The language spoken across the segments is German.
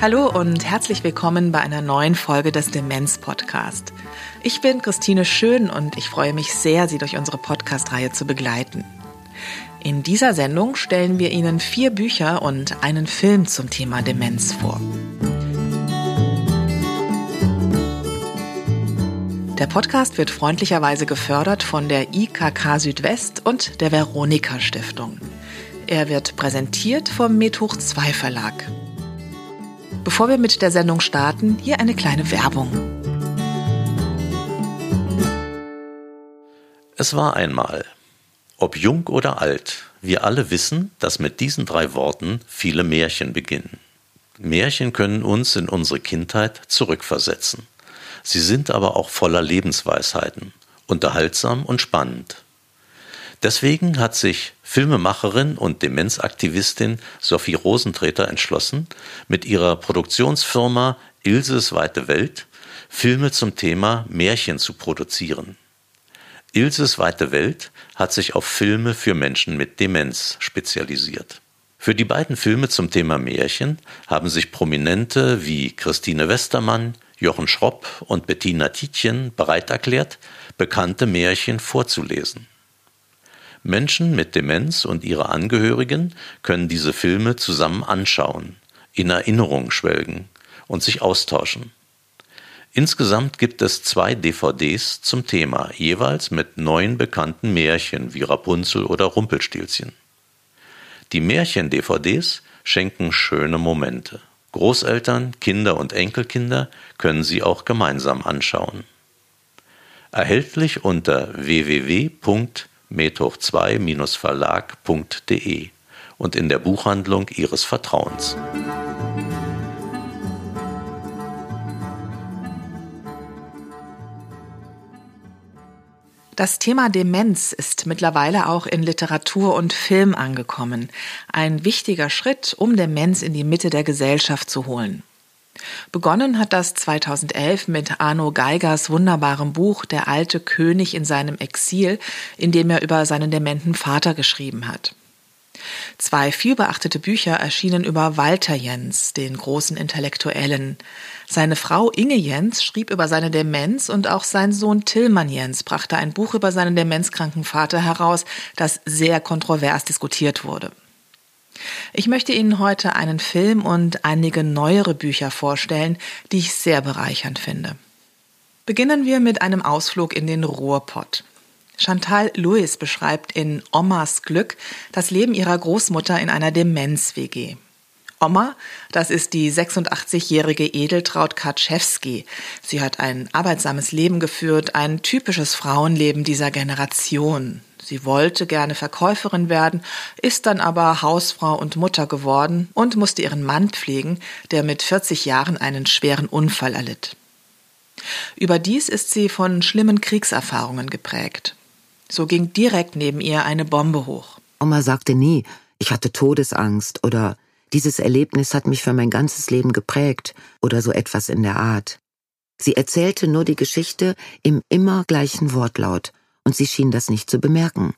Hallo und herzlich willkommen bei einer neuen Folge des Demenz Podcast. Ich bin Christine Schön und ich freue mich sehr, Sie durch unsere Podcast-Reihe zu begleiten. In dieser Sendung stellen wir Ihnen vier Bücher und einen Film zum Thema Demenz vor. Der Podcast wird freundlicherweise gefördert von der IKK Südwest und der Veronika Stiftung. Er wird präsentiert vom Methoch 2 Verlag. Bevor wir mit der Sendung starten, hier eine kleine Werbung. Es war einmal. Ob jung oder alt, wir alle wissen, dass mit diesen drei Worten viele Märchen beginnen. Märchen können uns in unsere Kindheit zurückversetzen. Sie sind aber auch voller Lebensweisheiten, unterhaltsam und spannend. Deswegen hat sich Filmemacherin und Demenzaktivistin Sophie Rosentreter entschlossen, mit ihrer Produktionsfirma Ilses Weite Welt Filme zum Thema Märchen zu produzieren. Ilses Weite Welt hat sich auf Filme für Menschen mit Demenz spezialisiert. Für die beiden Filme zum Thema Märchen haben sich Prominente wie Christine Westermann, Jochen Schropp und Bettina Tietjen bereit erklärt, bekannte Märchen vorzulesen. Menschen mit Demenz und ihre Angehörigen können diese Filme zusammen anschauen, in Erinnerung schwelgen und sich austauschen. Insgesamt gibt es zwei DVDs zum Thema, jeweils mit neun bekannten Märchen wie Rapunzel oder Rumpelstilzchen. Die Märchen-DVDs schenken schöne Momente. Großeltern, Kinder und Enkelkinder können sie auch gemeinsam anschauen. Erhältlich unter www methoch2-verlag.de und in der Buchhandlung Ihres Vertrauens. Das Thema Demenz ist mittlerweile auch in Literatur und Film angekommen. Ein wichtiger Schritt, um Demenz in die Mitte der Gesellschaft zu holen. Begonnen hat das 2011 mit Arno Geigers wunderbarem Buch Der alte König in seinem Exil, in dem er über seinen dementen Vater geschrieben hat. Zwei vielbeachtete Bücher erschienen über Walter Jens, den großen Intellektuellen. Seine Frau Inge Jens schrieb über seine Demenz und auch sein Sohn Tillmann Jens brachte ein Buch über seinen demenzkranken Vater heraus, das sehr kontrovers diskutiert wurde. Ich möchte Ihnen heute einen Film und einige neuere Bücher vorstellen, die ich sehr bereichernd finde. Beginnen wir mit einem Ausflug in den Ruhrpott. Chantal Lewis beschreibt in Omas Glück das Leben ihrer Großmutter in einer Demenz-WG. Oma, das ist die 86-jährige Edeltraut Kaczewski. Sie hat ein arbeitsames Leben geführt, ein typisches Frauenleben dieser Generation. Sie wollte gerne Verkäuferin werden, ist dann aber Hausfrau und Mutter geworden und musste ihren Mann pflegen, der mit 40 Jahren einen schweren Unfall erlitt. Überdies ist sie von schlimmen Kriegserfahrungen geprägt. So ging direkt neben ihr eine Bombe hoch. Oma sagte nie, ich hatte Todesangst oder dieses Erlebnis hat mich für mein ganzes Leben geprägt oder so etwas in der Art. Sie erzählte nur die Geschichte im immer gleichen Wortlaut und sie schien das nicht zu bemerken.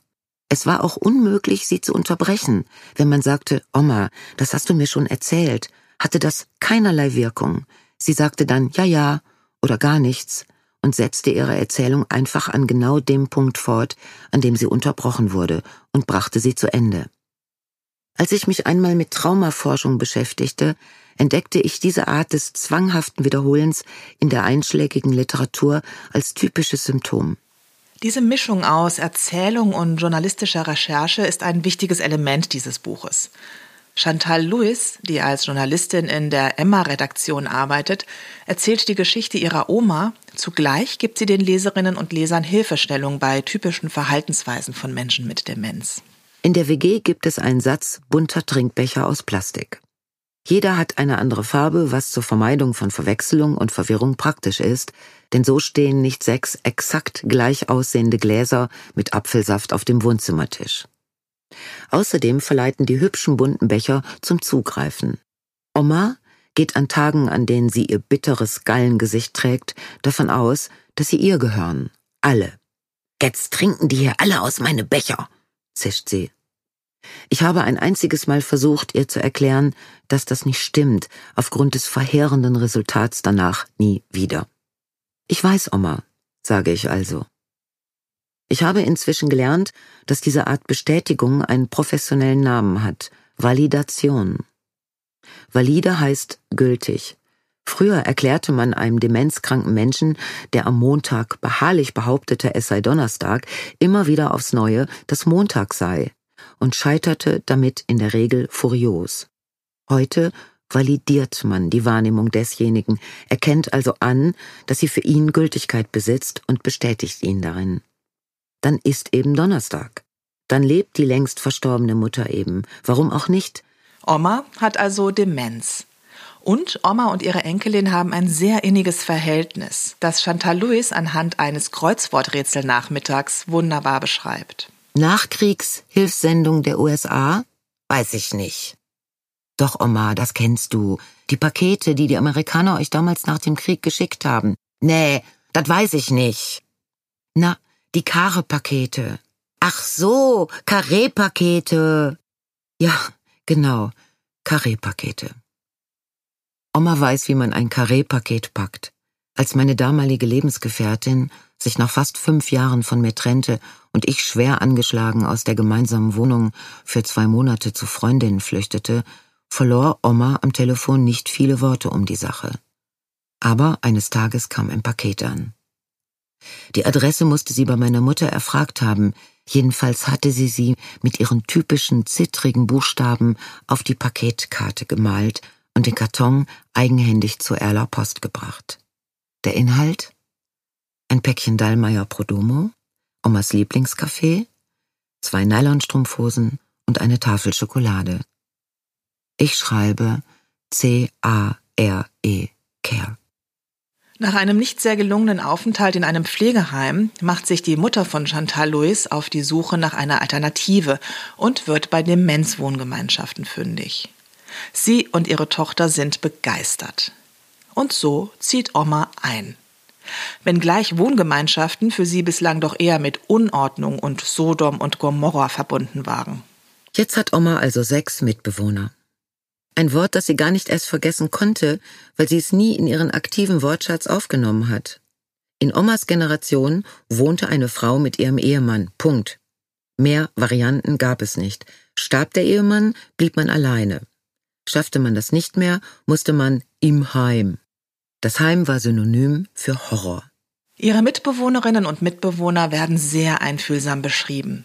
Es war auch unmöglich, sie zu unterbrechen. Wenn man sagte, Oma, das hast du mir schon erzählt, hatte das keinerlei Wirkung. Sie sagte dann ja, ja oder gar nichts und setzte ihre Erzählung einfach an genau dem Punkt fort, an dem sie unterbrochen wurde, und brachte sie zu Ende. Als ich mich einmal mit Traumaforschung beschäftigte, entdeckte ich diese Art des zwanghaften Wiederholens in der einschlägigen Literatur als typisches Symptom. Diese Mischung aus Erzählung und journalistischer Recherche ist ein wichtiges Element dieses Buches. Chantal Lewis, die als Journalistin in der Emma-Redaktion arbeitet, erzählt die Geschichte ihrer Oma. Zugleich gibt sie den Leserinnen und Lesern Hilfestellung bei typischen Verhaltensweisen von Menschen mit Demenz. In der WG gibt es einen Satz bunter Trinkbecher aus Plastik. Jeder hat eine andere Farbe, was zur Vermeidung von Verwechslung und Verwirrung praktisch ist, denn so stehen nicht sechs exakt gleich aussehende Gläser mit Apfelsaft auf dem Wohnzimmertisch. Außerdem verleiten die hübschen bunten Becher zum Zugreifen. Oma geht an Tagen, an denen sie ihr bitteres Gallengesicht trägt, davon aus, dass sie ihr gehören. Alle. Jetzt trinken die hier alle aus meine Becher, zischt sie. Ich habe ein einziges Mal versucht, ihr zu erklären, dass das nicht stimmt, aufgrund des verheerenden Resultats danach nie wieder. Ich weiß, Oma, sage ich also. Ich habe inzwischen gelernt, dass diese Art Bestätigung einen professionellen Namen hat, Validation. Valide heißt gültig. Früher erklärte man einem demenzkranken Menschen, der am Montag beharrlich behauptete, es sei Donnerstag, immer wieder aufs Neue, dass Montag sei und scheiterte damit in der Regel furios. Heute validiert man die Wahrnehmung desjenigen, erkennt also an, dass sie für ihn Gültigkeit besitzt und bestätigt ihn darin. Dann ist eben Donnerstag. Dann lebt die längst verstorbene Mutter eben. Warum auch nicht? Oma hat also Demenz. Und Oma und ihre Enkelin haben ein sehr inniges Verhältnis, das Chantal Lewis anhand eines Kreuzworträtselnachmittags wunderbar beschreibt. Nachkriegshilfssendung der USA? Weiß ich nicht. Doch, Oma, das kennst du. Die Pakete, die die Amerikaner euch damals nach dem Krieg geschickt haben. Nee, das weiß ich nicht. Na, die Kare-Pakete. Ach so, Karree-Pakete. Ja, genau, Karree-Pakete. Oma weiß, wie man ein Karree-Paket packt. Als meine damalige Lebensgefährtin sich nach fast fünf Jahren von mir trennte und ich schwer angeschlagen aus der gemeinsamen Wohnung für zwei Monate zu Freundinnen flüchtete, verlor Oma am Telefon nicht viele Worte um die Sache. Aber eines Tages kam ein Paket an. Die Adresse musste sie bei meiner Mutter erfragt haben, jedenfalls hatte sie sie mit ihren typischen zittrigen Buchstaben auf die Paketkarte gemalt und den Karton eigenhändig zur Erler Post gebracht. Der Inhalt? Ein Päckchen Dallmayr Prodomo, Omas Lieblingskaffee, zwei Nylonstrumpfhosen und eine Tafel Schokolade. Ich schreibe C-A-R-E, Care. Nach einem nicht sehr gelungenen Aufenthalt in einem Pflegeheim macht sich die Mutter von Chantal Louis auf die Suche nach einer Alternative und wird bei Demenzwohngemeinschaften fündig. Sie und ihre Tochter sind begeistert. Und so zieht Oma ein. Wenngleich Wohngemeinschaften für sie bislang doch eher mit Unordnung und Sodom und Gomorra verbunden waren. Jetzt hat Oma also sechs Mitbewohner. Ein Wort, das sie gar nicht erst vergessen konnte, weil sie es nie in ihren aktiven Wortschatz aufgenommen hat. In Omas Generation wohnte eine Frau mit ihrem Ehemann. Punkt. Mehr Varianten gab es nicht. Starb der Ehemann, blieb man alleine. Schaffte man das nicht mehr, musste man im Heim. Das Heim war synonym für Horror. Ihre Mitbewohnerinnen und Mitbewohner werden sehr einfühlsam beschrieben.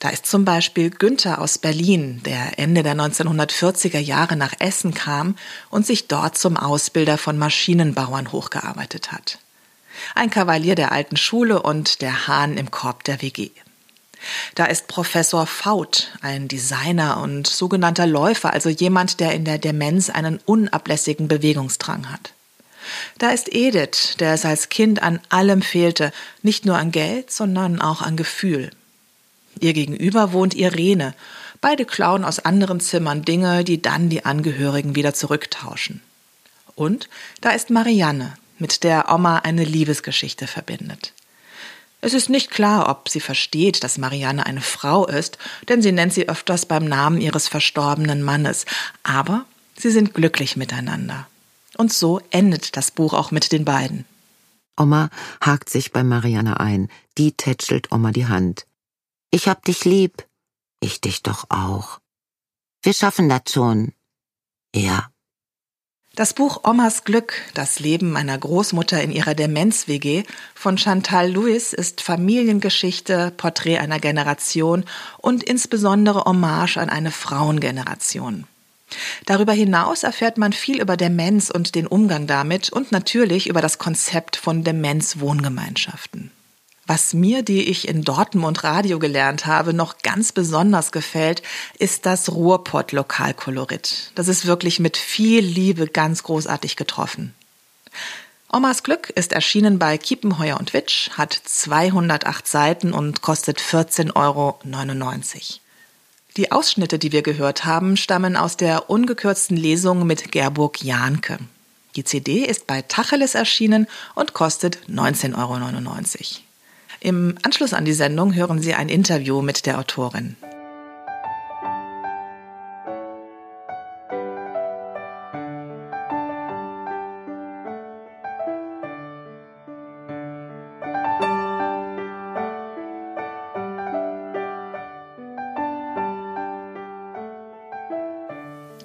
Da ist zum Beispiel Günther aus Berlin, der Ende der 1940er Jahre nach Essen kam und sich dort zum Ausbilder von Maschinenbauern hochgearbeitet hat. Ein Kavalier der alten Schule und der Hahn im Korb der WG. Da ist Professor Faut, ein Designer und sogenannter Läufer, also jemand, der in der Demenz einen unablässigen Bewegungsdrang hat. Da ist Edith, der es als Kind an allem fehlte, nicht nur an Geld, sondern auch an Gefühl. Ihr gegenüber wohnt Irene. Beide klauen aus anderen Zimmern Dinge, die dann die Angehörigen wieder zurücktauschen. Und da ist Marianne, mit der Oma eine Liebesgeschichte verbindet. Es ist nicht klar, ob sie versteht, dass Marianne eine Frau ist, denn sie nennt sie öfters beim Namen ihres verstorbenen Mannes, aber sie sind glücklich miteinander. Und so endet das Buch auch mit den beiden. Oma hakt sich bei Marianne ein, die tätschelt Oma die Hand. Ich hab dich lieb. Ich dich doch auch. Wir schaffen das schon. Ja. Das Buch Omas Glück, das Leben meiner Großmutter in ihrer Demenz-WG von Chantal Lewis ist Familiengeschichte, Porträt einer Generation und insbesondere Hommage an eine Frauengeneration. Darüber hinaus erfährt man viel über Demenz und den Umgang damit und natürlich über das Konzept von Demenz-Wohngemeinschaften. Was mir, die ich in Dortmund Radio gelernt habe, noch ganz besonders gefällt, ist das Ruhrpott-Lokalkolorit. Das ist wirklich mit viel Liebe ganz großartig getroffen. Omas Glück ist erschienen bei Kiepenheuer und Witsch, hat 208 Seiten und kostet 14,99 Euro. Die Ausschnitte, die wir gehört haben, stammen aus der ungekürzten Lesung mit Gerburg Jahnke. Die CD ist bei Tacheles erschienen und kostet 19,99 Euro. Im Anschluss an die Sendung hören Sie ein Interview mit der Autorin.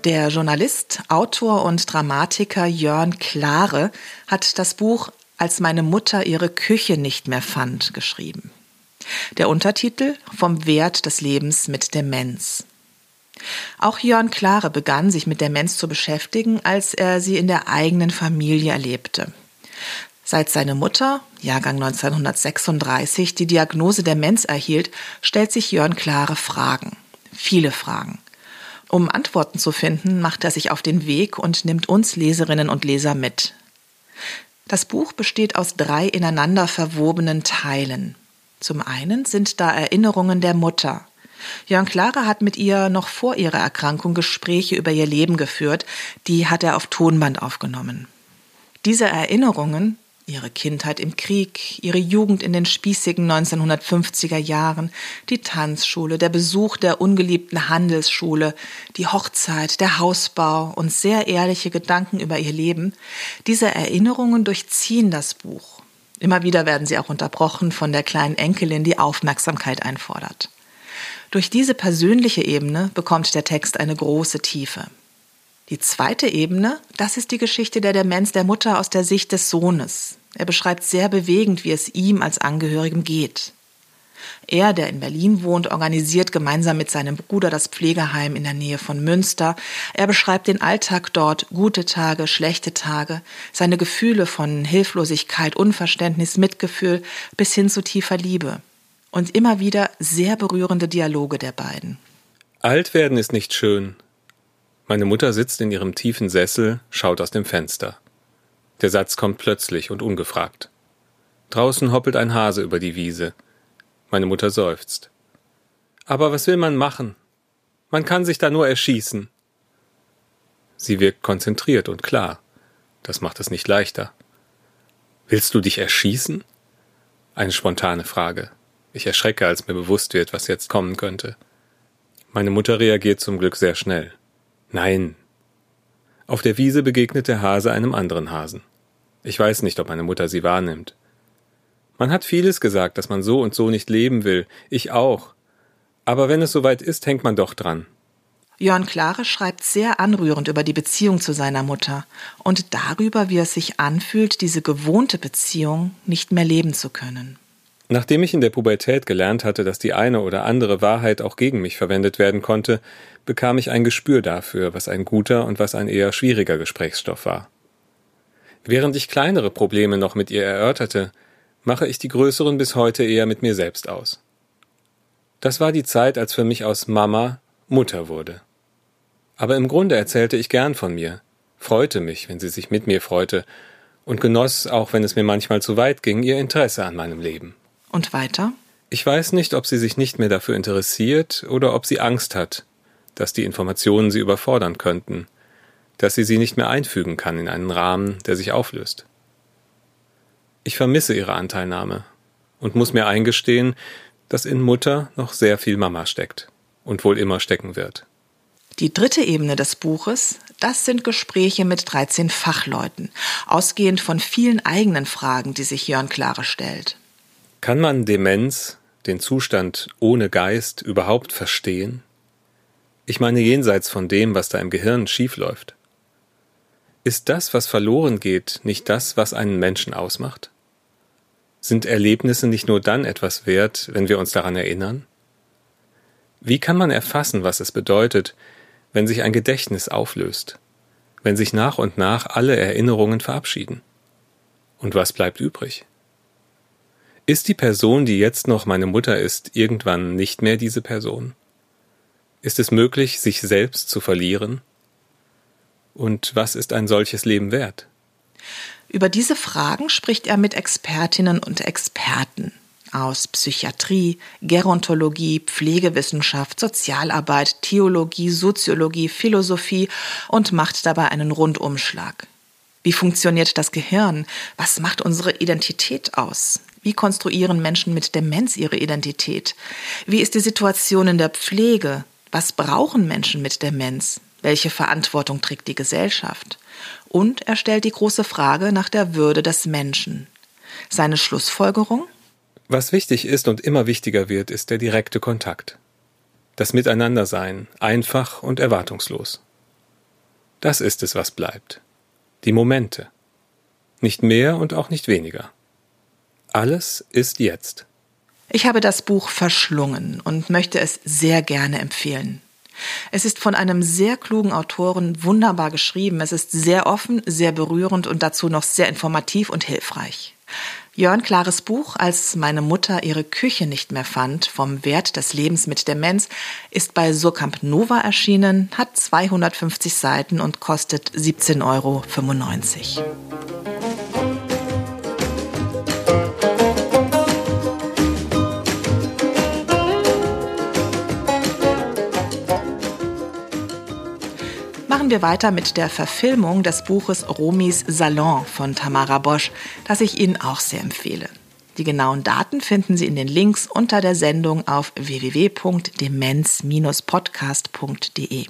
Der Journalist, Autor und Dramatiker Jörn Klare hat das Buch Als meine Mutter ihre Küche nicht mehr fand geschrieben. Der Untertitel Vom Wert des Lebens mit Demenz. Auch Jörn Klare begann sich mit Demenz zu beschäftigen, als er sie in der eigenen Familie erlebte. Seit seine Mutter, Jahrgang 1936, die Diagnose Demenz erhielt, stellt sich Jörn Klare Fragen. Viele Fragen. Um Antworten zu finden, macht er sich auf den Weg und nimmt uns Leserinnen und Leser mit. Das Buch besteht aus drei ineinander verwobenen Teilen. Zum einen sind da Erinnerungen der Mutter. Jörn Clara hat mit ihr noch vor ihrer Erkrankung Gespräche über ihr Leben geführt, die hat er auf Tonband aufgenommen. Diese Erinnerungen Ihre Kindheit im Krieg, ihre Jugend in den spießigen 1950er Jahren, die Tanzschule, der Besuch der ungeliebten Handelsschule, die Hochzeit, der Hausbau und sehr ehrliche Gedanken über ihr Leben, diese Erinnerungen durchziehen das Buch. Immer wieder werden sie auch unterbrochen von der kleinen Enkelin, die Aufmerksamkeit einfordert. Durch diese persönliche Ebene bekommt der Text eine große Tiefe. Die zweite Ebene, das ist die Geschichte der Demenz der Mutter aus der Sicht des Sohnes. Er beschreibt sehr bewegend, wie es ihm als Angehörigem geht. Er, der in Berlin wohnt, organisiert gemeinsam mit seinem Bruder das Pflegeheim in der Nähe von Münster. Er beschreibt den Alltag dort, gute Tage, schlechte Tage, seine Gefühle von Hilflosigkeit, Unverständnis, Mitgefühl bis hin zu tiefer Liebe. Und immer wieder sehr berührende Dialoge der beiden. Alt werden ist nicht schön, meine Mutter sitzt in ihrem tiefen Sessel, schaut aus dem Fenster. Der Satz kommt plötzlich und ungefragt. Draußen hoppelt ein Hase über die Wiese. Meine Mutter seufzt. Aber was will man machen? Man kann sich da nur erschießen. Sie wirkt konzentriert und klar. Das macht es nicht leichter. Willst du dich erschießen? Eine spontane Frage. Ich erschrecke, als mir bewusst wird, was jetzt kommen könnte. Meine Mutter reagiert zum Glück sehr schnell. Nein. Auf der Wiese begegnet der Hase einem anderen Hasen. Ich weiß nicht, ob meine Mutter sie wahrnimmt. Man hat vieles gesagt, dass man so und so nicht leben will. Ich auch. Aber wenn es soweit ist, hängt man doch dran. Jörn Klare schreibt sehr anrührend über die Beziehung zu seiner Mutter und darüber, wie es sich anfühlt, diese gewohnte Beziehung nicht mehr leben zu können. Nachdem ich in der Pubertät gelernt hatte, dass die eine oder andere Wahrheit auch gegen mich verwendet werden konnte, bekam ich ein Gespür dafür, was ein guter und was ein eher schwieriger Gesprächsstoff war. Während ich kleinere Probleme noch mit ihr erörterte, mache ich die größeren bis heute eher mit mir selbst aus. Das war die Zeit, als für mich aus Mama Mutter wurde. Aber im Grunde erzählte ich gern von mir, freute mich, wenn sie sich mit mir freute, und genoss, auch wenn es mir manchmal zu weit ging, ihr Interesse an meinem Leben. Und weiter? Ich weiß nicht, ob sie sich nicht mehr dafür interessiert oder ob sie Angst hat, dass die Informationen sie überfordern könnten, dass sie sie nicht mehr einfügen kann in einen Rahmen, der sich auflöst. Ich vermisse ihre Anteilnahme und muss mir eingestehen, dass in Mutter noch sehr viel Mama steckt und wohl immer stecken wird. Die dritte Ebene des Buches, das sind Gespräche mit 13 Fachleuten, ausgehend von vielen eigenen Fragen, die sich Jörn Klare stellt. Kann man Demenz, den Zustand ohne Geist, überhaupt verstehen? Ich meine jenseits von dem, was da im Gehirn schiefläuft. Ist das, was verloren geht, nicht das, was einen Menschen ausmacht? Sind Erlebnisse nicht nur dann etwas wert, wenn wir uns daran erinnern? Wie kann man erfassen, was es bedeutet, wenn sich ein Gedächtnis auflöst, wenn sich nach und nach alle Erinnerungen verabschieden? Und was bleibt übrig? Ist die Person, die jetzt noch meine Mutter ist, irgendwann nicht mehr diese Person? Ist es möglich, sich selbst zu verlieren? Und was ist ein solches Leben wert? Über diese Fragen spricht er mit Expertinnen und Experten aus Psychiatrie, Gerontologie, Pflegewissenschaft, Sozialarbeit, Theologie, Soziologie, Philosophie und macht dabei einen Rundumschlag. Wie funktioniert das Gehirn? Was macht unsere Identität aus? Wie konstruieren Menschen mit Demenz ihre Identität? Wie ist die Situation in der Pflege? Was brauchen Menschen mit Demenz? Welche Verantwortung trägt die Gesellschaft? Und er stellt die große Frage nach der Würde des Menschen. Seine Schlussfolgerung? Was wichtig ist und immer wichtiger wird, ist der direkte Kontakt. Das Miteinandersein, einfach und erwartungslos. Das ist es, was bleibt. Die Momente. Nicht mehr und auch nicht weniger. Alles ist jetzt. Ich habe das Buch verschlungen und möchte es sehr gerne empfehlen. Es ist von einem sehr klugen Autoren wunderbar geschrieben. Es ist sehr offen, sehr berührend und dazu noch sehr informativ und hilfreich. Jörn Klares Buch Als meine Mutter ihre Küche nicht mehr fand, vom Wert des Lebens mit Demenz, ist bei Surkamp Nova erschienen, hat 250 Seiten und kostet 17,95 Euro. Wir weiter mit der Verfilmung des Buches Romis Salon von Tamara Bosch, das ich Ihnen auch sehr empfehle. Die genauen Daten finden Sie in den Links unter der Sendung auf www.demenz-podcast.de.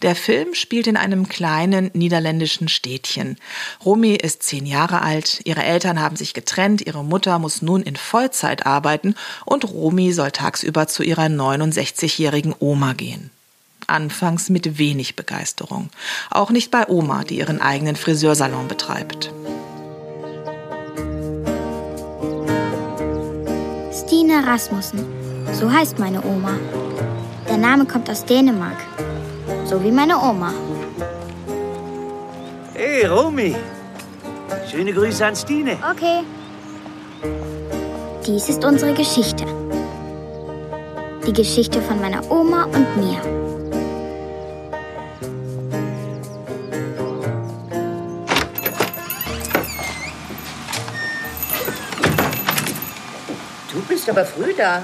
Der Film spielt in einem kleinen niederländischen Städtchen. Romy ist zehn Jahre alt, ihre Eltern haben sich getrennt, ihre Mutter muss nun in Vollzeit arbeiten und Romy soll tagsüber zu ihrer 69-jährigen Oma gehen anfangs mit wenig Begeisterung. Auch nicht bei Oma, die ihren eigenen Friseursalon betreibt. Stine Rasmussen, so heißt meine Oma. Der Name kommt aus Dänemark, so wie meine Oma. Hey, Romy. Schöne Grüße an Stine. Okay. Dies ist unsere Geschichte. Die Geschichte von meiner Oma und mir. Bist aber früh da.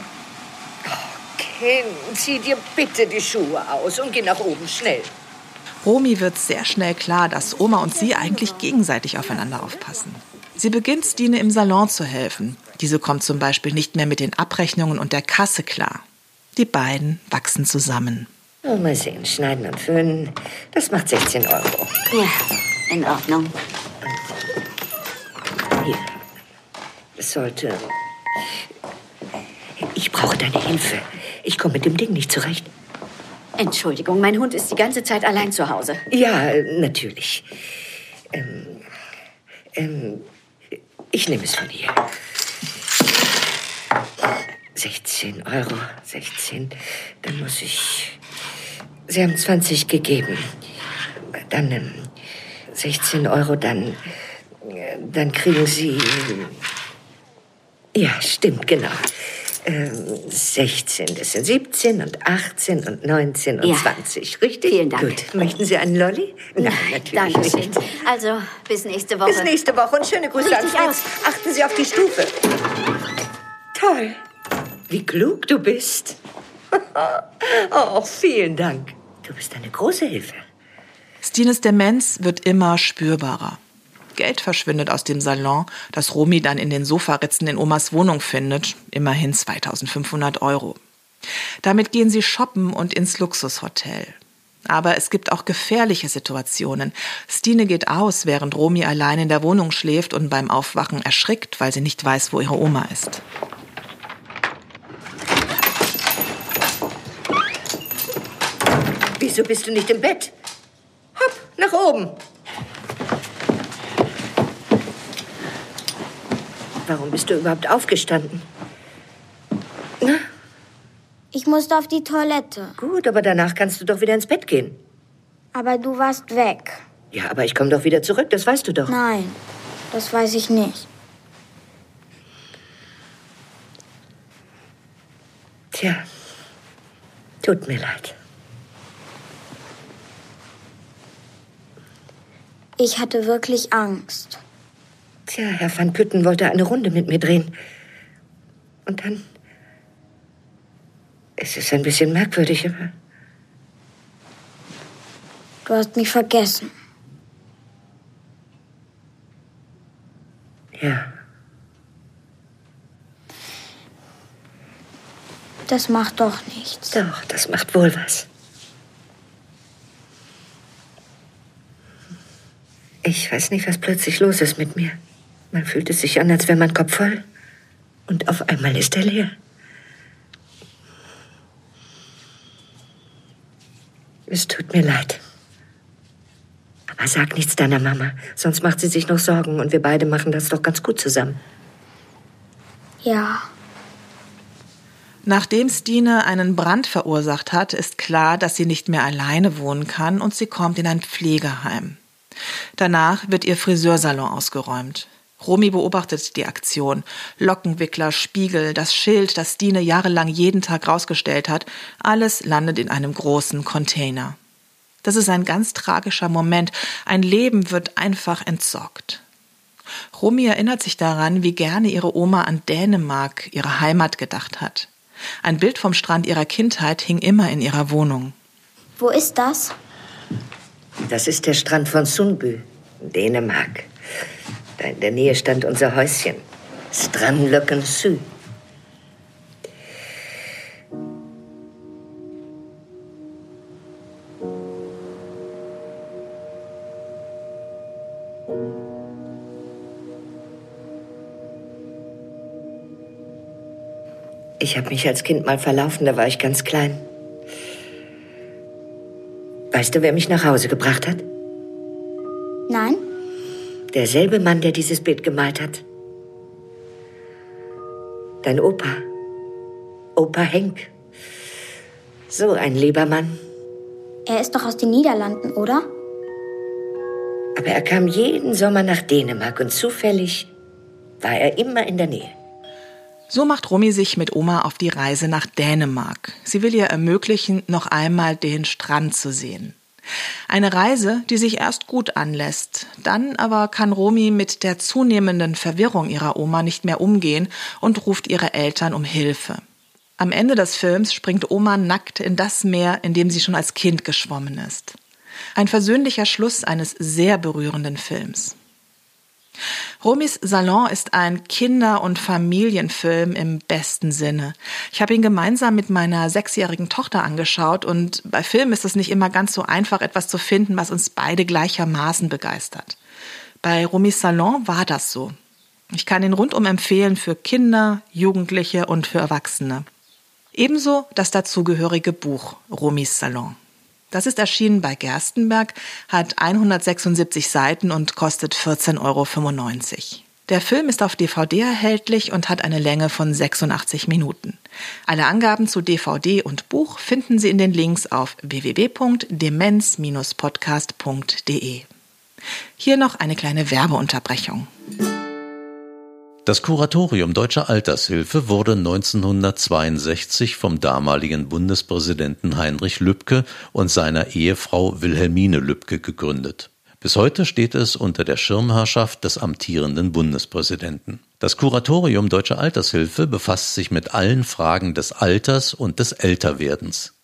Oh, Ken, zieh dir bitte die Schuhe aus und geh nach oben schnell. Romy wird sehr schnell klar, dass Oma und sie eigentlich gegenseitig aufeinander aufpassen. Sie beginnt Stine im Salon zu helfen. Diese kommt zum Beispiel nicht mehr mit den Abrechnungen und der Kasse klar. Die beiden wachsen zusammen. Oh, mal sehen, schneiden und föhnen. Das macht 16 Euro. Ja, in Ordnung. Hier. Das sollte ich brauche deine Hilfe. Ich komme mit dem Ding nicht zurecht. Entschuldigung, mein Hund ist die ganze Zeit allein zu Hause. Ja, natürlich. Ähm, ähm, ich nehme es von hier. 16 Euro, 16. Dann muss ich. Sie haben 20 gegeben. Dann ähm, 16 Euro, dann. Dann kriegen Sie. Ja, stimmt, genau. 16, ähm, das sind 17 und 18 und 19 und ja. 20, richtig? Vielen Dank. Gut. Möchten Sie einen Lolli? Nein, natürlich Dankeschön. nicht. Also, bis nächste Woche. Bis nächste Woche und schöne Grüße Richtig an Fritz. Aus. Achten Sie auf die Stufe. Toll. Wie klug du bist. oh, vielen Dank. Du bist eine große Hilfe. Stines Demenz wird immer spürbarer. Geld verschwindet aus dem Salon, das Romy dann in den Sofaritzen in Omas Wohnung findet, immerhin 2500 Euro. Damit gehen sie shoppen und ins Luxushotel. Aber es gibt auch gefährliche Situationen. Stine geht aus, während Romy allein in der Wohnung schläft und beim Aufwachen erschrickt, weil sie nicht weiß, wo ihre Oma ist. Wieso bist du nicht im Bett? Hopp, nach oben. Warum bist du überhaupt aufgestanden? Na? Ich musste auf die Toilette. Gut, aber danach kannst du doch wieder ins Bett gehen. Aber du warst weg. Ja, aber ich komme doch wieder zurück, das weißt du doch. Nein, das weiß ich nicht. Tja, tut mir leid. Ich hatte wirklich Angst. Tja, Herr van Pütten wollte eine Runde mit mir drehen. Und dann. Es ist ein bisschen merkwürdig, aber. Du hast mich vergessen. Ja. Das macht doch nichts. Doch, das macht wohl was. Ich weiß nicht, was plötzlich los ist mit mir. Man fühlt es sich an, als wäre mein Kopf voll. Und auf einmal ist er leer. Es tut mir leid. Ah, sag nichts deiner Mama, sonst macht sie sich noch Sorgen und wir beide machen das doch ganz gut zusammen. Ja. Nachdem Stine einen Brand verursacht hat, ist klar, dass sie nicht mehr alleine wohnen kann und sie kommt in ein Pflegeheim. Danach wird ihr Friseursalon ausgeräumt. Romy beobachtet die Aktion. Lockenwickler, Spiegel, das Schild, das Stine jahrelang jeden Tag rausgestellt hat, alles landet in einem großen Container. Das ist ein ganz tragischer Moment. Ein Leben wird einfach entsorgt. Romy erinnert sich daran, wie gerne ihre Oma an Dänemark, ihre Heimat, gedacht hat. Ein Bild vom Strand ihrer Kindheit hing immer in ihrer Wohnung. Wo ist das? Das ist der Strand von Sundby, Dänemark. Da in der Nähe stand unser Häuschen. Strandløkken Syd. Ich habe mich als Kind mal verlaufen, da war ich ganz klein. Weißt du, wer mich nach Hause gebracht hat? Nein? Derselbe Mann, der dieses Bild gemalt hat. Dein Opa. Opa Henk. So ein lieber Mann. Er ist doch aus den Niederlanden, oder? Aber er kam jeden Sommer nach Dänemark und zufällig war er immer in der Nähe. So macht Romy sich mit Oma auf die Reise nach Dänemark. Sie will ihr ermöglichen, noch einmal den Strand zu sehen. Eine Reise, die sich erst gut anlässt. Dann aber kann Romy mit der zunehmenden Verwirrung ihrer Oma nicht mehr umgehen und ruft ihre Eltern um Hilfe. Am Ende des Films springt Oma nackt in das Meer, in dem sie schon als Kind geschwommen ist. Ein versöhnlicher Schluss eines sehr berührenden Films. Romis Salon ist ein Kinder- und Familienfilm im besten Sinne. Ich habe ihn gemeinsam mit meiner sechsjährigen Tochter angeschaut und bei Filmen ist es nicht immer ganz so einfach, etwas zu finden, was uns beide gleichermaßen begeistert. Bei Romis Salon war das so. Ich kann ihn rundum empfehlen für Kinder, Jugendliche und für Erwachsene. Ebenso das dazugehörige Buch Romis Salon. Das ist erschienen bei Gerstenberg, hat 176 Seiten und kostet 14,95 Euro. Der Film ist auf DVD erhältlich und hat eine Länge von 86 Minuten. Alle Angaben zu DVD und Buch finden Sie in den Links auf www.demenz-podcast.de. Hier noch eine kleine Werbeunterbrechung. Das Kuratorium Deutscher Altershilfe wurde 1962 vom damaligen Bundespräsidenten Heinrich Lübke und seiner Ehefrau Wilhelmine Lübke gegründet. Bis heute steht es unter der Schirmherrschaft des amtierenden Bundespräsidenten. Das Kuratorium Deutscher Altershilfe befasst sich mit allen Fragen des Alters und des Älterwerdens.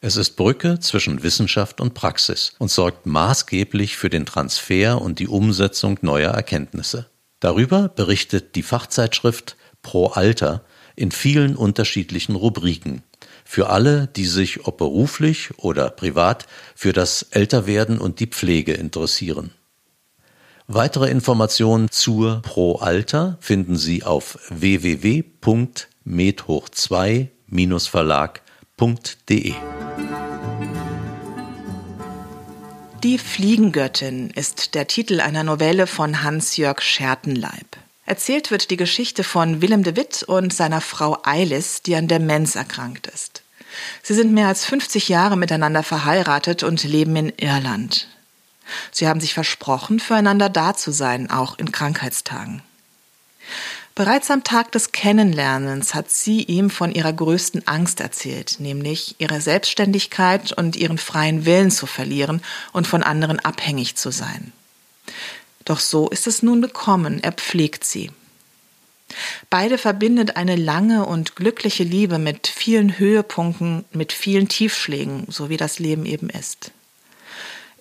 Es ist Brücke zwischen Wissenschaft und Praxis und sorgt maßgeblich für den Transfer und die Umsetzung neuer Erkenntnisse. Darüber berichtet die Fachzeitschrift Pro Alter in vielen unterschiedlichen Rubriken für alle, die sich ob beruflich oder privat für das Älterwerden und die Pflege interessieren. Weitere Informationen zur Pro Alter finden Sie auf www.medhoch2-verlag.de. Die Fliegengöttin ist der Titel einer Novelle von Hans-Jörg Schertenleib. Erzählt wird die Geschichte von Willem de Witt und seiner Frau Eilis, die an Demenz erkrankt ist. Sie sind mehr als 50 Jahre miteinander verheiratet und leben in Irland. Sie haben sich versprochen, füreinander da zu sein, auch in Krankheitstagen. Bereits am Tag des Kennenlernens hat sie ihm von ihrer größten Angst erzählt, nämlich ihre Selbstständigkeit und ihren freien Willen zu verlieren und von anderen abhängig zu sein. Doch so ist es nun gekommen, er pflegt sie. Beide verbindet eine lange und glückliche Liebe mit vielen Höhepunkten, mit vielen Tiefschlägen, so wie das Leben eben ist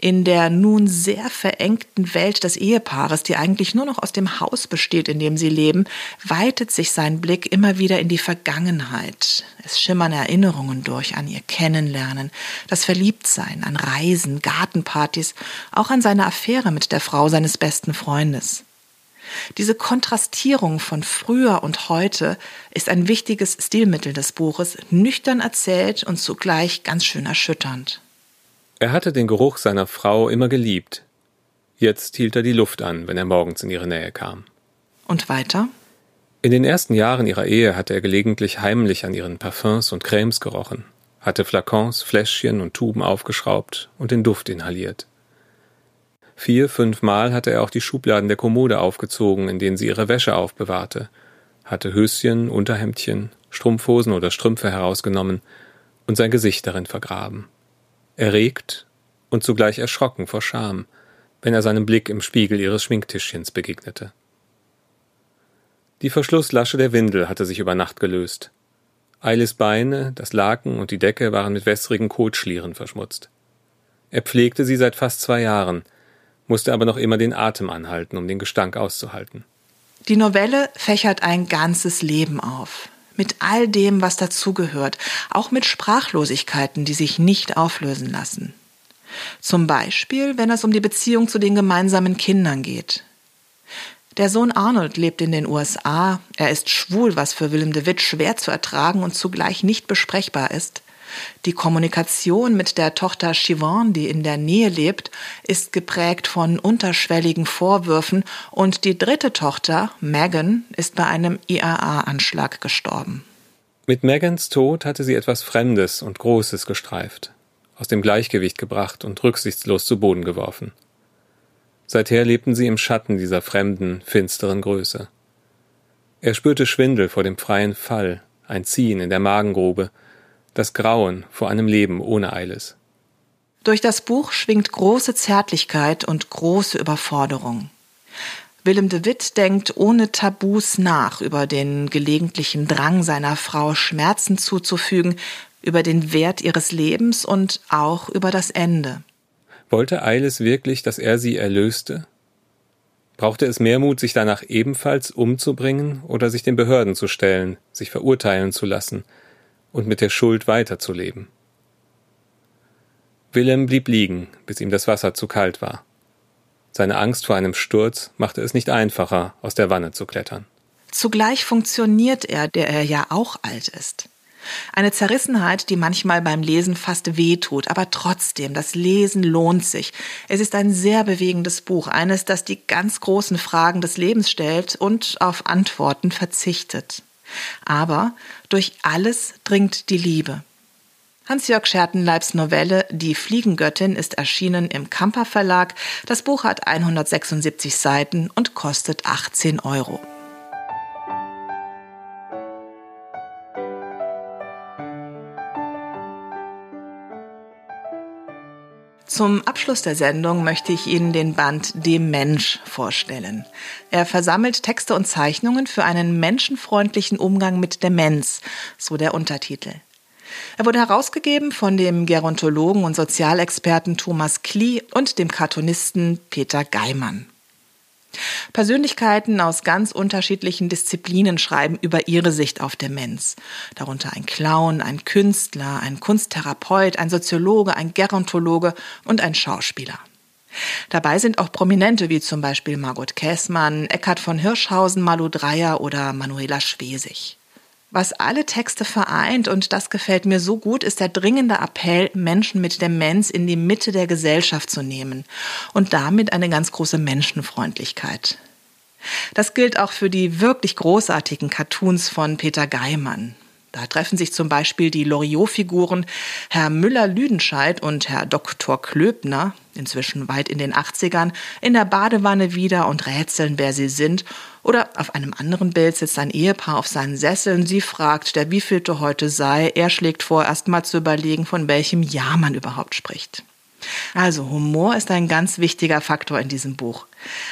in der nun sehr verengten Welt des Ehepaares, die eigentlich nur noch aus dem Haus besteht, in dem sie leben, weitet sich sein Blick immer wieder in die Vergangenheit. Es schimmern Erinnerungen durch an ihr Kennenlernen, das Verliebtsein, an Reisen, Gartenpartys, auch an seine Affäre mit der Frau seines besten Freundes. Diese Kontrastierung von früher und heute ist ein wichtiges Stilmittel des Buches, nüchtern erzählt und zugleich ganz schön erschütternd. Er hatte den Geruch seiner Frau immer geliebt, Jetzt hielt er die Luft an, wenn er morgens in ihre Nähe kam. Und weiter? In den ersten Jahren ihrer Ehe hatte er gelegentlich heimlich an ihren Parfums und Cremes gerochen, hatte Flakons, Fläschchen und Tuben aufgeschraubt und den Duft inhaliert. Vier, fünfmal hatte er auch die Schubladen der Kommode aufgezogen, in denen sie ihre Wäsche aufbewahrte, hatte Höschen, Unterhemdchen, Strumpfhosen oder Strümpfe herausgenommen und sein Gesicht darin vergraben. Erregt und zugleich erschrocken vor Scham, wenn er seinem Blick im Spiegel ihres Schminktischchens begegnete. Die Verschlusslasche der Windel hatte sich über Nacht gelöst. Eiles Beine, das Laken und die Decke waren mit wässrigen Kotschlieren verschmutzt. Er pflegte sie seit fast zwei Jahren, musste aber noch immer den Atem anhalten, um den Gestank auszuhalten. Die Novelle fächert ein ganzes Leben auf, mit all dem, was dazugehört, auch mit Sprachlosigkeiten, die sich nicht auflösen lassen. Zum Beispiel, wenn es um die Beziehung zu den gemeinsamen Kindern geht. Der Sohn Arnold lebt in den USA, er ist schwul, was für Willem de Witt schwer zu ertragen und zugleich nicht besprechbar ist. Die Kommunikation mit der Tochter Chivon, die in der Nähe lebt, ist geprägt von unterschwelligen Vorwürfen und die dritte Tochter, Megan, ist bei einem IAA-Anschlag gestorben. Mit Megans Tod hatte sie etwas Fremdes und Großes gestreift, aus dem Gleichgewicht gebracht und rücksichtslos zu Boden geworfen. Seither lebten sie im Schatten dieser fremden, finsteren Größe. Er spürte Schwindel vor dem freien Fall, ein Ziehen in der Magengrube, das Grauen vor einem Leben ohne Eiles. Durch das Buch schwingt große Zärtlichkeit und große Überforderung. Willem de Witt denkt ohne Tabus nach über den gelegentlichen Drang seiner Frau, Schmerzen zuzufügen, über den Wert ihres Lebens und auch über das Ende. Wollte Eiles wirklich, dass er sie erlöste? Brauchte es mehr Mut, sich danach ebenfalls umzubringen oder sich den Behörden zu stellen, sich verurteilen zu lassen, und mit der Schuld weiterzuleben. Willem blieb liegen, bis ihm das Wasser zu kalt war. Seine Angst vor einem Sturz machte es nicht einfacher, aus der Wanne zu klettern. Zugleich funktioniert er, der er ja auch alt ist. Eine Zerrissenheit, die manchmal beim Lesen fast wehtut, aber trotzdem, das Lesen lohnt sich. Es ist ein sehr bewegendes Buch, eines, das die ganz großen Fragen des Lebens stellt und auf Antworten verzichtet. Aber durch alles dringt die Liebe. Hans-Jörg Schertenleibs Novelle Die Fliegengöttin ist erschienen im Kamper Verlag. Das Buch hat 176 Seiten und kostet 18 Euro. Zum Abschluss der Sendung möchte ich Ihnen den Band Dem Mensch vorstellen. Er versammelt Texte und Zeichnungen für einen menschenfreundlichen Umgang mit Demenz, so der Untertitel. Er wurde herausgegeben von dem Gerontologen und Sozialexperten Thomas Klee und dem Cartoonisten Peter Geimann. Persönlichkeiten aus ganz unterschiedlichen Disziplinen schreiben über ihre Sicht auf Demenz. Darunter ein Clown, ein Künstler, ein Kunsttherapeut, ein Soziologe, ein Gerontologe und ein Schauspieler. Dabei sind auch Prominente wie zum Beispiel Margot Käßmann, Eckhard von Hirschhausen, Malu Dreyer oder Manuela Schwesig. Was alle Texte vereint, und das gefällt mir so gut, ist der dringende Appell, Menschen mit Demenz in die Mitte der Gesellschaft zu nehmen und damit eine ganz große Menschenfreundlichkeit. Das gilt auch für die wirklich großartigen Cartoons von Peter Geimann. Da treffen sich zum Beispiel die Loriot-Figuren Herr Müller-Lüdenscheid und Herr Dr. Klöbner, inzwischen weit in den 80ern, in der Badewanne wieder und rätseln, wer sie sind. Oder auf einem anderen Bild sitzt ein Ehepaar auf seinen Sesseln. Sie fragt, der wievielte heute sei. Er schlägt vor, erst mal zu überlegen, von welchem Jahr man überhaupt spricht. Also Humor ist ein ganz wichtiger Faktor in diesem Buch.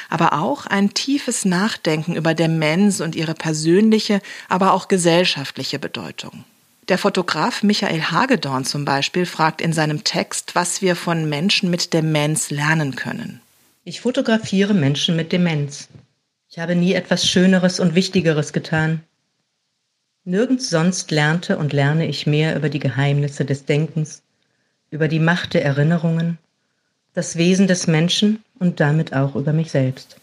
Aber auch ein tiefes Nachdenken über Demenz und ihre persönliche, aber auch gesellschaftliche Bedeutung. Der Fotograf Michael Hagedorn zum Beispiel fragt in seinem Text, was wir von Menschen mit Demenz lernen können. Ich fotografiere Menschen mit Demenz. Ich habe nie etwas Schöneres und Wichtigeres getan. Nirgends sonst lernte und lerne ich mehr über die Geheimnisse des Denkens, über die Macht der Erinnerungen, das Wesen des Menschen und damit auch über mich selbst.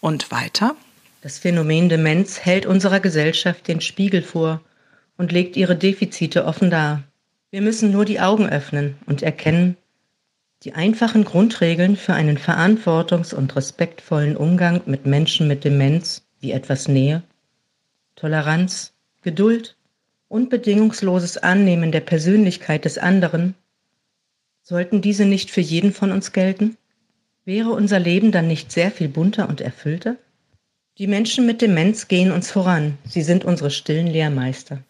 Und weiter? Das Phänomen Demenz hält unserer Gesellschaft den Spiegel vor und legt ihre Defizite offen dar. Wir müssen nur die Augen öffnen und erkennen, Die einfachen Grundregeln für einen verantwortungs- und respektvollen Umgang mit Menschen mit Demenz, wie etwas Nähe, Toleranz, Geduld und bedingungsloses Annehmen der Persönlichkeit des anderen, sollten diese nicht für jeden von uns gelten? Wäre unser Leben dann nicht sehr viel bunter und erfüllter? Die Menschen mit Demenz gehen uns voran, sie sind unsere stillen Lehrmeister.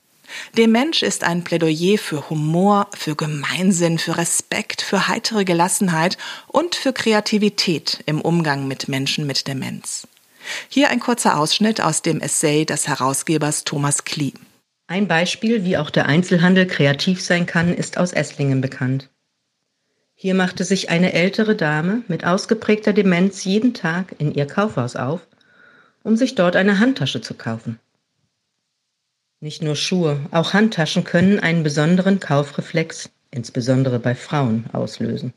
Demenz ist ein Plädoyer für Humor, für Gemeinsinn, für Respekt, für heitere Gelassenheit und für Kreativität im Umgang mit Menschen mit Demenz. Hier ein kurzer Ausschnitt aus dem Essay des Herausgebers Thomas Klee. Ein Beispiel, wie auch der Einzelhandel kreativ sein kann, ist aus Esslingen bekannt. Hier machte sich eine ältere Dame mit ausgeprägter Demenz jeden Tag in ihr Kaufhaus auf, um sich dort eine Handtasche zu kaufen. Nicht nur Schuhe, auch Handtaschen können einen besonderen Kaufreflex, insbesondere bei Frauen, auslösen.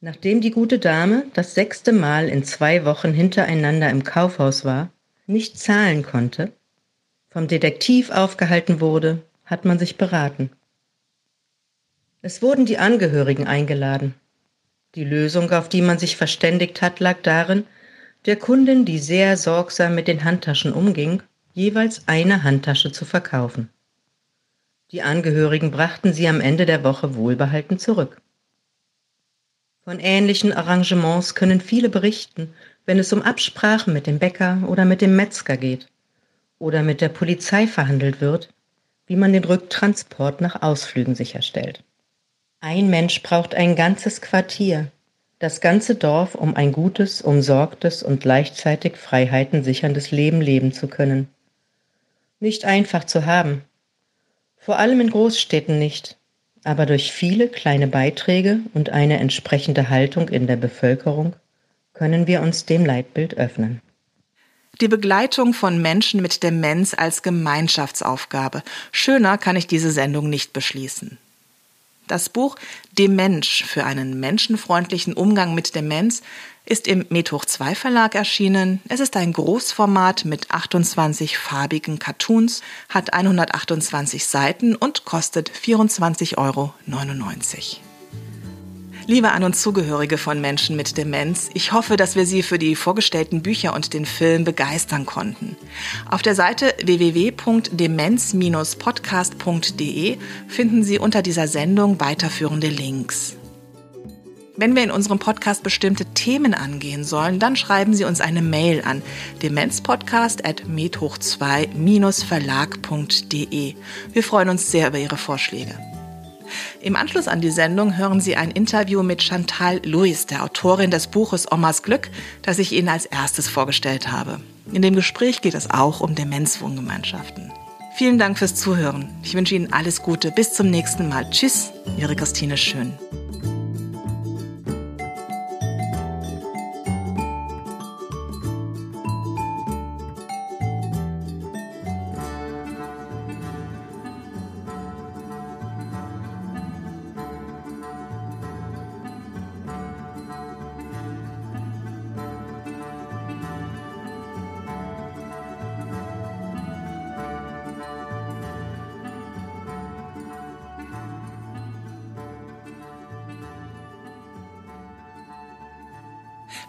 Nachdem die gute Dame das sechste Mal in zwei Wochen hintereinander im Kaufhaus war, nicht zahlen konnte, vom Detektiv aufgehalten wurde, hat man sich beraten. Es wurden die Angehörigen eingeladen. Die Lösung, auf die man sich verständigt hat, lag darin, der Kundin, die sehr sorgsam mit den Handtaschen umging, jeweils eine Handtasche zu verkaufen. Die Angehörigen brachten sie am Ende der Woche wohlbehalten zurück. Von ähnlichen Arrangements können viele berichten, wenn es um Absprachen mit dem Bäcker oder mit dem Metzger geht oder mit der Polizei verhandelt wird, wie man den Rücktransport nach Ausflügen sicherstellt. Ein Mensch braucht ein ganzes Quartier, das ganze Dorf, um ein gutes, umsorgtes und gleichzeitig Freiheiten sicherndes Leben leben zu können nicht einfach zu haben. Vor allem in Großstädten nicht, aber durch viele kleine Beiträge und eine entsprechende Haltung in der Bevölkerung können wir uns dem Leitbild öffnen. Die Begleitung von Menschen mit Demenz als Gemeinschaftsaufgabe. Schöner kann ich diese Sendung nicht beschließen. Das Buch Demensch für einen menschenfreundlichen Umgang mit Demenz ist im Methoch 2 Verlag erschienen. Es ist ein Großformat mit 28 farbigen Cartoons, hat 128 Seiten und kostet 24,99 Euro. Liebe An- und Zugehörige von Menschen mit Demenz, ich hoffe, dass wir Sie für die vorgestellten Bücher und den Film begeistern konnten. Auf der Seite www.demenz-podcast.de finden Sie unter dieser Sendung weiterführende Links. Wenn wir in unserem Podcast bestimmte Themen angehen sollen, dann schreiben Sie uns eine Mail an demenzpodcast.medhoch2-verlag.de. Wir freuen uns sehr über Ihre Vorschläge. Im Anschluss an die Sendung hören Sie ein Interview mit Chantal Louis, der Autorin des Buches Omas Glück, das ich Ihnen als erstes vorgestellt habe. In dem Gespräch geht es auch um Demenzwohngemeinschaften. Vielen Dank fürs Zuhören. Ich wünsche Ihnen alles Gute. Bis zum nächsten Mal. Tschüss, Ihre Christine Schön.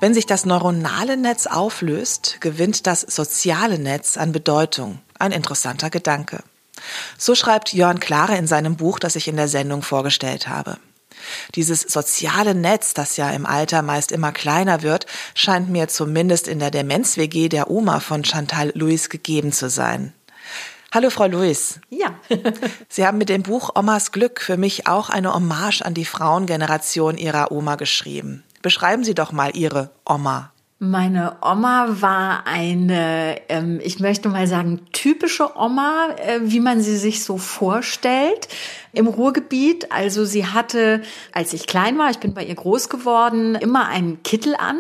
Wenn sich das neuronale Netz auflöst, gewinnt das soziale Netz an Bedeutung. Ein interessanter Gedanke. So schreibt Jörn Klare in seinem Buch, das ich in der Sendung vorgestellt habe. Dieses soziale Netz, das ja im Alter meist immer kleiner wird, scheint mir zumindest in der Demenz-WG der Oma von Chantal Louis gegeben zu sein. Hallo, Frau Louis. Ja. Sie haben mit dem Buch Omas Glück für mich auch eine Hommage an die Frauengeneration Ihrer Oma geschrieben. Beschreiben Sie doch mal Ihre Oma. Meine Oma war eine, ähm, ich möchte mal sagen, typische Oma, äh, wie man sie sich so vorstellt im Ruhrgebiet. Also sie hatte, als ich klein war, ich bin bei ihr groß geworden, immer einen Kittel an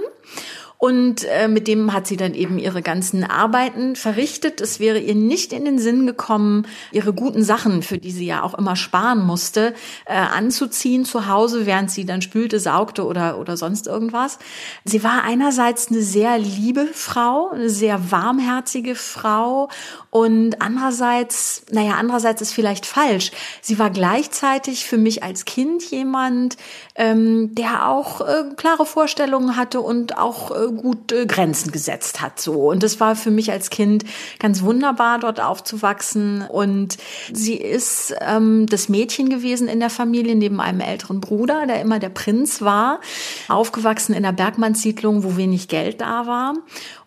Und äh, mit dem hat sie dann eben ihre ganzen Arbeiten verrichtet. Es wäre ihr nicht in den Sinn gekommen, ihre guten Sachen, für die sie ja auch immer sparen musste, äh, anzuziehen zu Hause, während sie dann spülte, saugte oder, oder sonst irgendwas. Sie war einerseits eine sehr liebe Frau, eine sehr warmherzige Frau und andererseits, naja, andererseits ist vielleicht falsch. Sie war gleichzeitig für mich als Kind jemand, ähm, der auch äh, klare Vorstellungen hatte und auch äh, gut äh, Grenzen gesetzt hat. So und das war für mich als Kind ganz wunderbar, dort aufzuwachsen. Und sie ist ähm, das Mädchen gewesen in der Familie neben einem älteren Bruder, der immer der Prinz war, aufgewachsen in der Bergmannssiedlung, wo wenig Geld da war.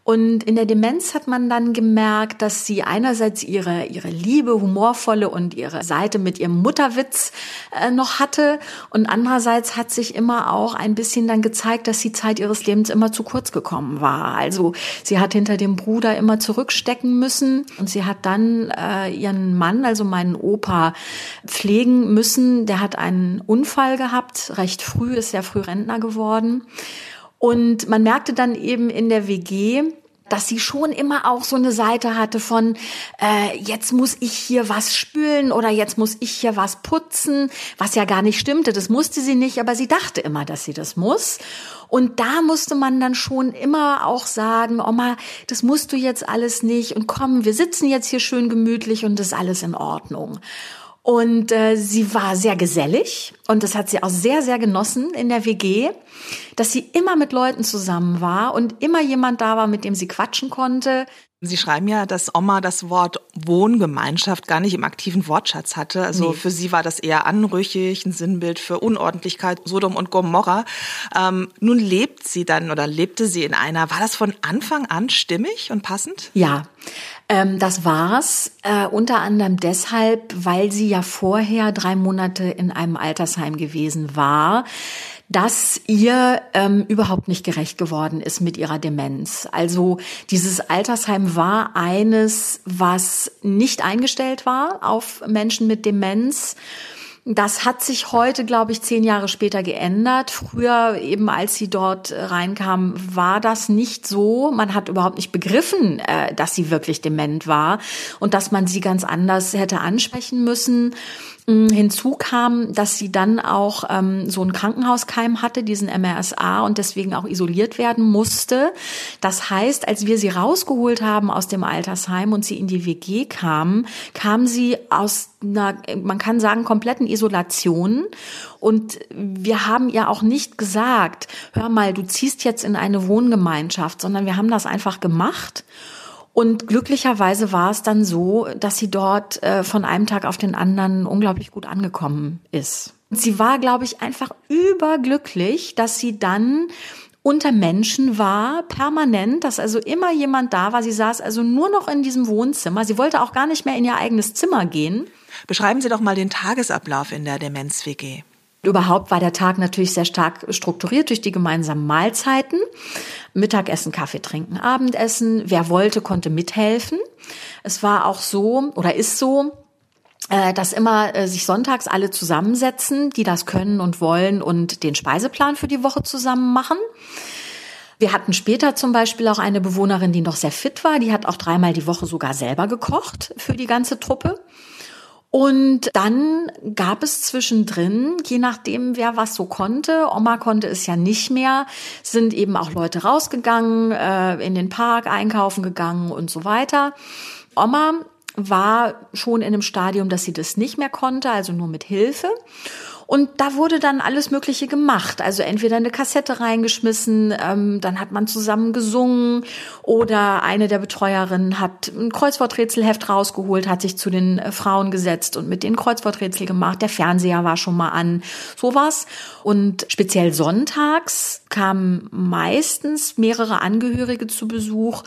Und in der Demenz hat man dann gemerkt, dass sie einerseits ihre, ihre Liebe, humorvolle und ihre Seite mit ihrem Mutterwitz äh, noch hatte. Und andererseits hat sich immer auch ein bisschen dann gezeigt, dass die Zeit ihres Lebens immer zu kurz gekommen war. Also sie hat hinter dem Bruder immer zurückstecken müssen und sie hat dann äh, ihren Mann, also meinen Opa, pflegen müssen. Der hat einen Unfall gehabt, recht früh, ist sehr früh Rentner geworden. Und man merkte dann eben in der WG, dass sie schon immer auch so eine Seite hatte von, äh, jetzt muss ich hier was spülen oder jetzt muss ich hier was putzen, was ja gar nicht stimmte. Das musste sie nicht, aber sie dachte immer, dass sie das muss. Und da musste man dann schon immer auch sagen, Oma, das musst du jetzt alles nicht und komm, wir sitzen jetzt hier schön gemütlich und das ist alles in Ordnung. Und äh, sie war sehr gesellig und das hat sie auch sehr, sehr genossen in der WG, dass sie immer mit Leuten zusammen war und immer jemand da war, mit dem sie quatschen konnte. Sie schreiben ja, dass Oma das Wort Wohngemeinschaft gar nicht im aktiven Wortschatz hatte. Also nee. für sie war das eher anrüchig, ein Sinnbild für Unordentlichkeit, Sodom und Gomorra. Ähm, nun lebt sie dann oder lebte sie in einer. War das von Anfang an stimmig und passend? Ja. Ähm, das war's äh, unter anderem deshalb, weil sie ja vorher drei Monate in einem Altersheim gewesen war dass ihr ähm, überhaupt nicht gerecht geworden ist mit ihrer Demenz. Also dieses Altersheim war eines, was nicht eingestellt war auf Menschen mit Demenz. Das hat sich heute, glaube ich, zehn Jahre später geändert. Früher, eben als sie dort reinkam, war das nicht so. Man hat überhaupt nicht begriffen, äh, dass sie wirklich dement war und dass man sie ganz anders hätte ansprechen müssen. Mm, hinzu kam, dass sie dann auch ähm, so ein Krankenhauskeim hatte, diesen MRSA und deswegen auch isoliert werden musste. Das heißt, als wir sie rausgeholt haben aus dem Altersheim und sie in die WG kam, kam sie aus einer, man kann sagen, kompletten Isolation. Und wir haben ihr auch nicht gesagt, hör mal, du ziehst jetzt in eine Wohngemeinschaft, sondern wir haben das einfach gemacht. Und glücklicherweise war es dann so, dass sie dort äh, von einem Tag auf den anderen unglaublich gut angekommen ist. Sie war, glaube ich, einfach überglücklich, dass sie dann unter Menschen war, permanent, dass also immer jemand da war. Sie saß also nur noch in diesem Wohnzimmer. Sie wollte auch gar nicht mehr in ihr eigenes Zimmer gehen. Beschreiben Sie doch mal den Tagesablauf in der Demenz-WG. Überhaupt war der Tag natürlich sehr stark strukturiert durch die gemeinsamen Mahlzeiten. Mittagessen, Kaffee trinken, Abendessen. Wer wollte, konnte mithelfen. Es war auch so oder ist so, äh, dass immer äh, sich sonntags alle zusammensetzen, die das können und wollen und den Speiseplan für die Woche zusammen machen. Wir hatten später zum Beispiel auch eine Bewohnerin, die noch sehr fit war. Die hat auch dreimal die Woche sogar selber gekocht für die ganze Truppe. Und dann gab es zwischendrin, je nachdem, wer was so konnte, Oma konnte es ja nicht mehr, sind eben auch Leute rausgegangen, äh, in den Park einkaufen gegangen und so weiter. Oma war schon in einem Stadium, dass sie das nicht mehr konnte, also nur mit Hilfe. Und da wurde dann alles Mögliche gemacht. Also entweder eine Kassette reingeschmissen, ähm, dann hat man zusammen gesungen oder eine der Betreuerinnen hat ein Kreuzworträtselheft rausgeholt, hat sich zu den äh, Frauen gesetzt und mit denen Kreuzworträtsel gemacht. Der Fernseher war schon mal an, sowas. Und speziell sonntags kamen meistens mehrere Angehörige zu Besuch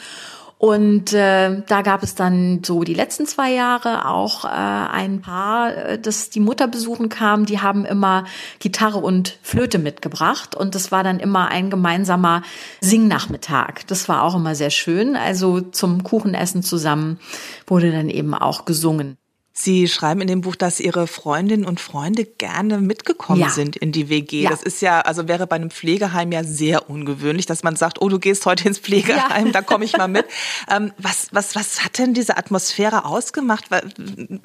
und äh, da gab es dann so die letzten zwei Jahre auch äh, ein Paar, äh, das die Mutter besuchen kam. Die haben immer Gitarre und Flöte mitgebracht und das war dann immer ein gemeinsamer Singnachmittag. Das war auch immer sehr schön. Also zum Kuchenessen zusammen wurde dann eben auch gesungen. Sie schreiben in dem Buch, dass Ihre Freundinnen und Freunde gerne mitgekommen Ja. sind in die WG. Ja. Das ist ja, also wäre bei einem Pflegeheim ja sehr ungewöhnlich, dass man sagt, oh, du gehst heute ins Pflegeheim, Ja. da komme ich mal mit. ähm, was, was, was hat denn diese Atmosphäre ausgemacht? Wa-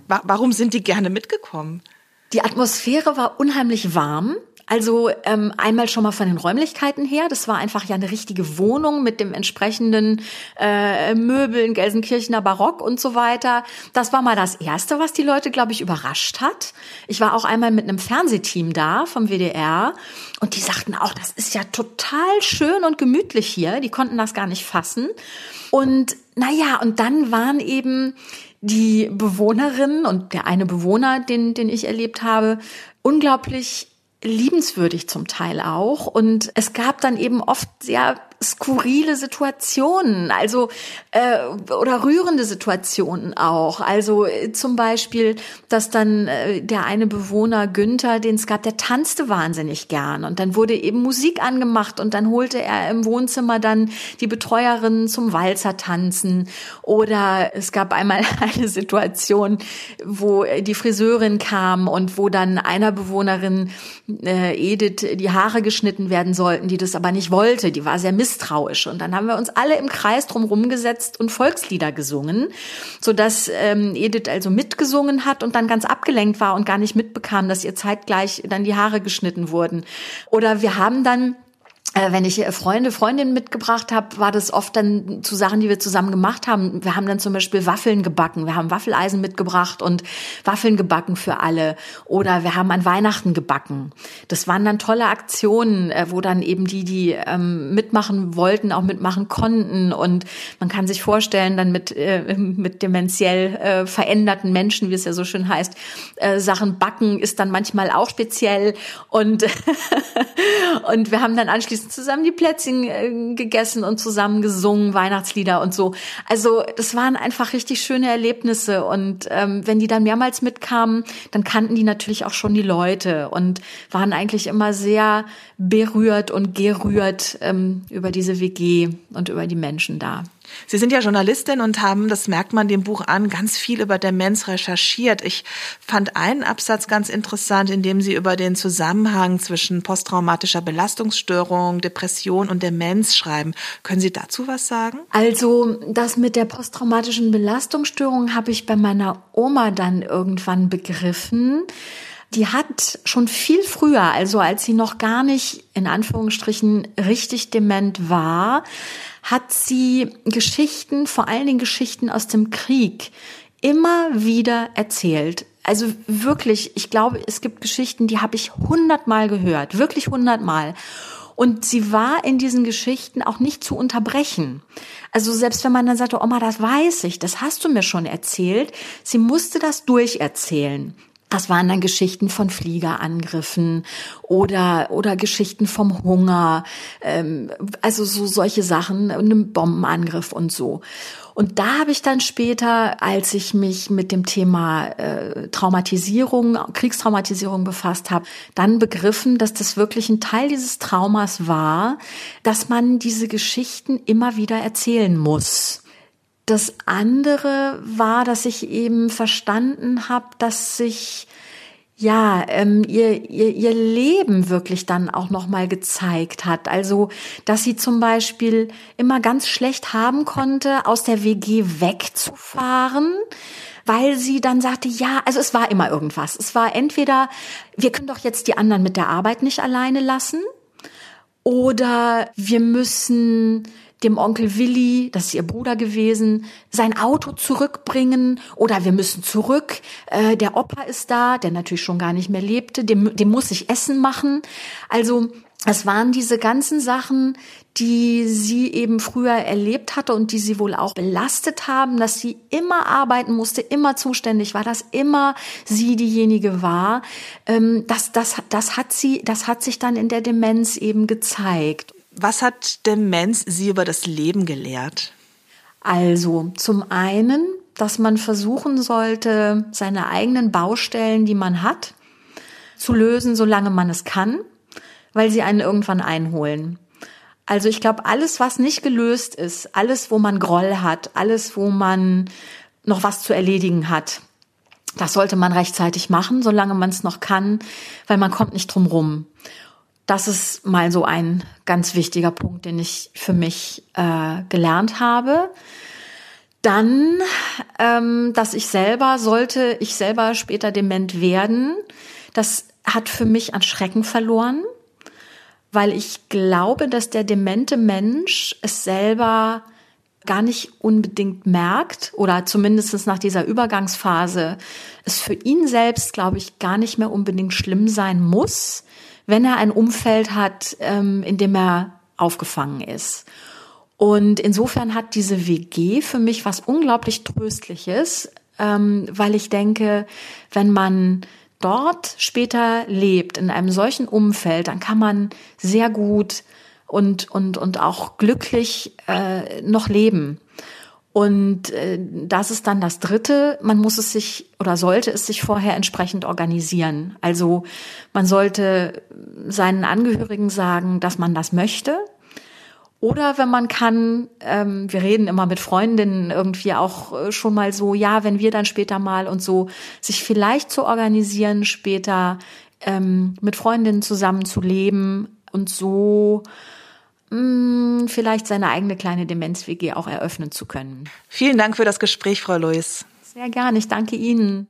wa- Warum sind die gerne mitgekommen? Die Atmosphäre war unheimlich warm. Also ähm, einmal schon mal von den Räumlichkeiten her. Das war einfach ja eine richtige Wohnung mit dem entsprechenden äh, Möbeln, Gelsenkirchener Barock und so weiter. Das war mal das Erste, was die Leute, glaube ich, überrascht hat. Ich war auch einmal mit einem Fernsehteam da vom WDR und die sagten auch, das ist ja total schön und gemütlich hier. Die konnten das gar nicht fassen. Und naja, und dann waren eben die Bewohnerinnen und der eine Bewohner, den, den ich erlebt habe, unglaublich liebenswürdig zum Teil auch. Und es gab dann eben oft sehr skurrile Situationen, also äh, oder rührende Situationen auch. Also äh, zum Beispiel, dass dann äh, der eine Bewohner Günther, den es gab, der tanzte wahnsinnig gern und dann wurde eben Musik angemacht und dann holte er im Wohnzimmer dann die Betreuerin zum Walzer tanzen oder es gab einmal eine Situation, wo äh, die Friseurin kam und wo dann einer Bewohnerin äh, Edith die Haare geschnitten werden sollten, die das aber nicht wollte. Die war sehr misstrauisch. Und dann haben wir uns alle im Kreis drumherum gesetzt und Volkslieder gesungen, sodass ähm, Edith also mitgesungen hat und dann ganz abgelenkt war und gar nicht mitbekam, dass ihr zeitgleich dann die Haare geschnitten wurden. Oder wir haben dann wenn ich äh, Freunde, Freundinnen mitgebracht habe, war das oft dann zu Sachen, die wir zusammen gemacht haben. Wir haben dann zum Beispiel Waffeln gebacken. Wir haben Waffeleisen mitgebracht und Waffeln gebacken für alle. Oder wir haben an Weihnachten gebacken. Das waren dann tolle Aktionen, äh, wo dann eben die, die ähm, mitmachen wollten, auch mitmachen konnten. Und man kann sich vorstellen, dann mit, äh, mit dementiell äh, veränderten Menschen, wie es ja so schön heißt, äh, Sachen backen ist dann manchmal auch speziell. Und, und wir haben dann anschließend zusammen die Plätzchen äh, gegessen und zusammen gesungen, Weihnachtslieder und so. Also das waren einfach richtig schöne Erlebnisse. Und ähm, wenn die dann mehrmals mitkamen, dann kannten die natürlich auch schon die Leute und waren eigentlich immer sehr berührt und gerührt ähm, über diese WG und über die Menschen da. Sie sind ja Journalistin und haben, das merkt man dem Buch an, ganz viel über Demenz recherchiert. Ich fand einen Absatz ganz interessant, in dem Sie über den Zusammenhang zwischen posttraumatischer Belastungsstörung, Depression und Demenz schreiben. Können Sie dazu was sagen? Also das mit der posttraumatischen Belastungsstörung habe ich bei meiner Oma dann irgendwann begriffen. Die hat schon viel früher, also als sie noch gar nicht in Anführungsstrichen richtig dement war, hat sie Geschichten, vor allen Dingen Geschichten aus dem Krieg, immer wieder erzählt. Also wirklich, ich glaube, es gibt Geschichten, die habe ich hundertmal gehört, wirklich hundertmal. Und sie war in diesen Geschichten auch nicht zu unterbrechen. Also selbst wenn man dann sagte, Oma, das weiß ich, das hast du mir schon erzählt, sie musste das durcherzählen. Das waren dann Geschichten von Fliegerangriffen oder oder Geschichten vom Hunger, ähm, also so solche Sachen, einem Bombenangriff und so. Und da habe ich dann später, als ich mich mit dem Thema äh, Traumatisierung, Kriegstraumatisierung befasst habe, dann begriffen, dass das wirklich ein Teil dieses Traumas war, dass man diese Geschichten immer wieder erzählen muss. Das andere war, dass ich eben verstanden habe, dass sich ja, ähm, ihr, ihr, ihr Leben wirklich dann auch nochmal gezeigt hat. Also, dass sie zum Beispiel immer ganz schlecht haben konnte, aus der WG wegzufahren, weil sie dann sagte, ja, also es war immer irgendwas. Es war entweder, wir können doch jetzt die anderen mit der Arbeit nicht alleine lassen, oder wir müssen dem Onkel Willi, das ist ihr Bruder gewesen, sein Auto zurückbringen oder wir müssen zurück. Äh, der Opa ist da, der natürlich schon gar nicht mehr lebte, dem, dem muss ich Essen machen. Also es waren diese ganzen Sachen, die sie eben früher erlebt hatte und die sie wohl auch belastet haben, dass sie immer arbeiten musste, immer zuständig war, dass immer sie diejenige war. Ähm, das, das, das hat sie, das hat sich dann in der Demenz eben gezeigt. Was hat Demenz Sie über das Leben gelehrt? Also zum einen, dass man versuchen sollte, seine eigenen Baustellen, die man hat, zu lösen, solange man es kann, weil sie einen irgendwann einholen. Also ich glaube, alles, was nicht gelöst ist, alles, wo man Groll hat, alles, wo man noch was zu erledigen hat, Das sollte man rechtzeitig machen, solange man es noch kann, weil man kommt nicht drum rum. Das ist mal so ein ganz wichtiger Punkt, den ich für mich äh, gelernt habe. Dann, ähm, dass ich selber, sollte ich selber später dement werden, das hat für mich an Schrecken verloren, weil ich glaube, dass der demente Mensch es selber gar nicht unbedingt merkt oder zumindest nach dieser Übergangsphase es für ihn selbst, glaube ich, gar nicht mehr unbedingt schlimm sein muss, wenn er ein Umfeld hat, ähm, in dem er aufgefangen ist. Und insofern hat diese WG für mich was unglaublich Tröstliches, ähm, weil ich denke, wenn man dort später lebt, in einem solchen Umfeld, dann kann man sehr gut und, und, und auch glücklich äh, noch leben. Und äh, das ist dann das Dritte. Man muss es sich oder sollte es sich vorher entsprechend organisieren. Also man sollte seinen Angehörigen sagen, dass man das möchte oder wenn man kann, ähm, wir reden immer mit Freundinnen irgendwie auch äh, schon mal so, ja, wenn wir dann später mal und so, sich vielleicht zu organisieren, später ähm, mit Freundinnen zusammen zu leben und so mh, mm, vielleicht seine eigene kleine Demenz-WG auch eröffnen zu können. Vielen Dank für das Gespräch, Frau Lewis. Sehr gerne, ich danke Ihnen.